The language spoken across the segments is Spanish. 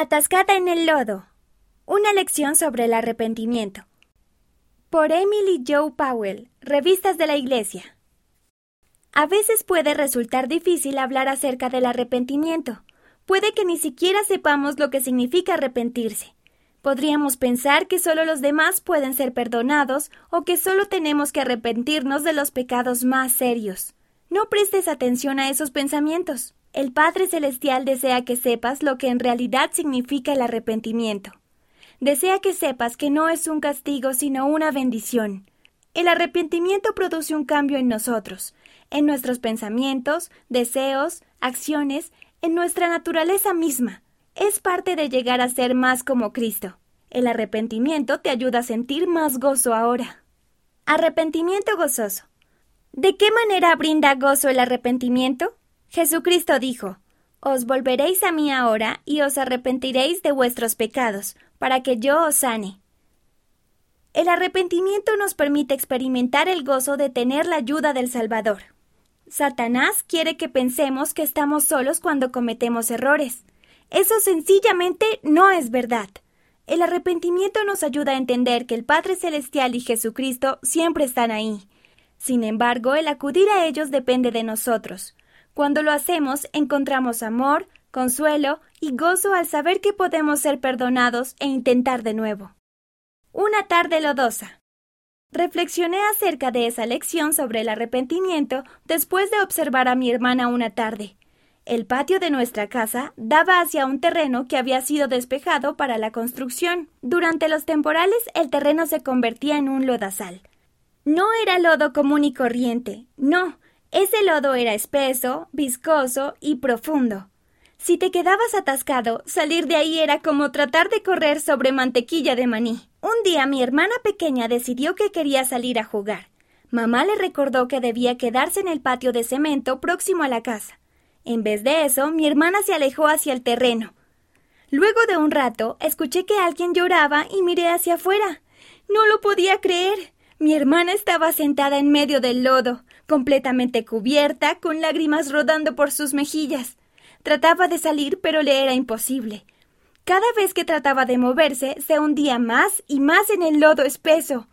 Atascada en el lodo. Una lección sobre el arrepentimiento. Por Emily Joe Powell, Revistas de la Iglesia. A veces puede resultar difícil hablar acerca del arrepentimiento. Puede que ni siquiera sepamos lo que significa arrepentirse. Podríamos pensar que solo los demás pueden ser perdonados o que solo tenemos que arrepentirnos de los pecados más serios. No prestes atención a esos pensamientos. El Padre Celestial desea que sepas lo que en realidad significa el arrepentimiento. Desea que sepas que no es un castigo sino una bendición. El arrepentimiento produce un cambio en nosotros, en nuestros pensamientos, deseos, acciones, en nuestra naturaleza misma. Es parte de llegar a ser más como Cristo. El arrepentimiento te ayuda a sentir más gozo ahora. Arrepentimiento gozoso. ¿De qué manera brinda gozo el arrepentimiento? Jesucristo dijo, Os volveréis a mí ahora y os arrepentiréis de vuestros pecados, para que yo os sane. El arrepentimiento nos permite experimentar el gozo de tener la ayuda del Salvador. Satanás quiere que pensemos que estamos solos cuando cometemos errores. Eso sencillamente no es verdad. El arrepentimiento nos ayuda a entender que el Padre Celestial y Jesucristo siempre están ahí. Sin embargo, el acudir a ellos depende de nosotros. Cuando lo hacemos, encontramos amor, consuelo y gozo al saber que podemos ser perdonados e intentar de nuevo. Una tarde lodosa. Reflexioné acerca de esa lección sobre el arrepentimiento después de observar a mi hermana una tarde. El patio de nuestra casa daba hacia un terreno que había sido despejado para la construcción. Durante los temporales el terreno se convertía en un lodazal. No era lodo común y corriente, no, ese lodo era espeso, viscoso y profundo. Si te quedabas atascado, salir de ahí era como tratar de correr sobre mantequilla de maní. Un día mi hermana pequeña decidió que quería salir a jugar. Mamá le recordó que debía quedarse en el patio de cemento próximo a la casa. En vez de eso, mi hermana se alejó hacia el terreno. Luego de un rato, escuché que alguien lloraba y miré hacia afuera. No lo podía creer. Mi hermana estaba sentada en medio del lodo completamente cubierta, con lágrimas rodando por sus mejillas. Trataba de salir, pero le era imposible. Cada vez que trataba de moverse, se hundía más y más en el lodo espeso.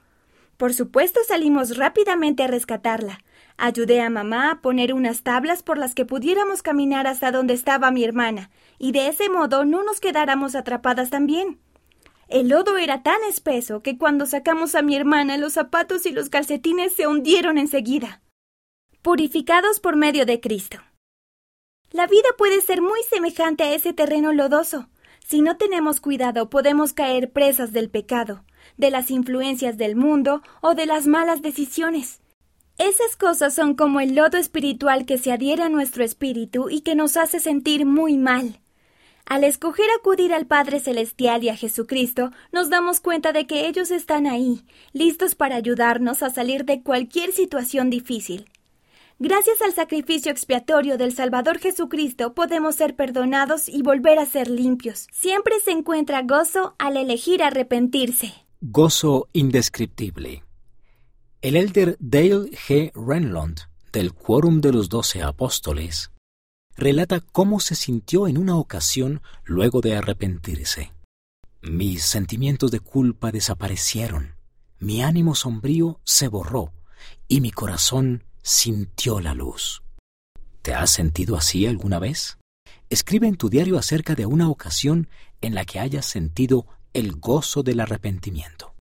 Por supuesto salimos rápidamente a rescatarla. Ayudé a mamá a poner unas tablas por las que pudiéramos caminar hasta donde estaba mi hermana, y de ese modo no nos quedáramos atrapadas también. El lodo era tan espeso que cuando sacamos a mi hermana los zapatos y los calcetines se hundieron enseguida purificados por medio de Cristo. La vida puede ser muy semejante a ese terreno lodoso. Si no tenemos cuidado, podemos caer presas del pecado, de las influencias del mundo o de las malas decisiones. Esas cosas son como el lodo espiritual que se adhiere a nuestro espíritu y que nos hace sentir muy mal. Al escoger acudir al Padre Celestial y a Jesucristo, nos damos cuenta de que ellos están ahí, listos para ayudarnos a salir de cualquier situación difícil. Gracias al sacrificio expiatorio del Salvador Jesucristo podemos ser perdonados y volver a ser limpios. Siempre se encuentra gozo al elegir arrepentirse. Gozo indescriptible. El elder Dale G. Renlund, del Quórum de los Doce Apóstoles, relata cómo se sintió en una ocasión luego de arrepentirse. Mis sentimientos de culpa desaparecieron, mi ánimo sombrío se borró y mi corazón sintió la luz. ¿Te has sentido así alguna vez? Escribe en tu diario acerca de una ocasión en la que hayas sentido el gozo del arrepentimiento.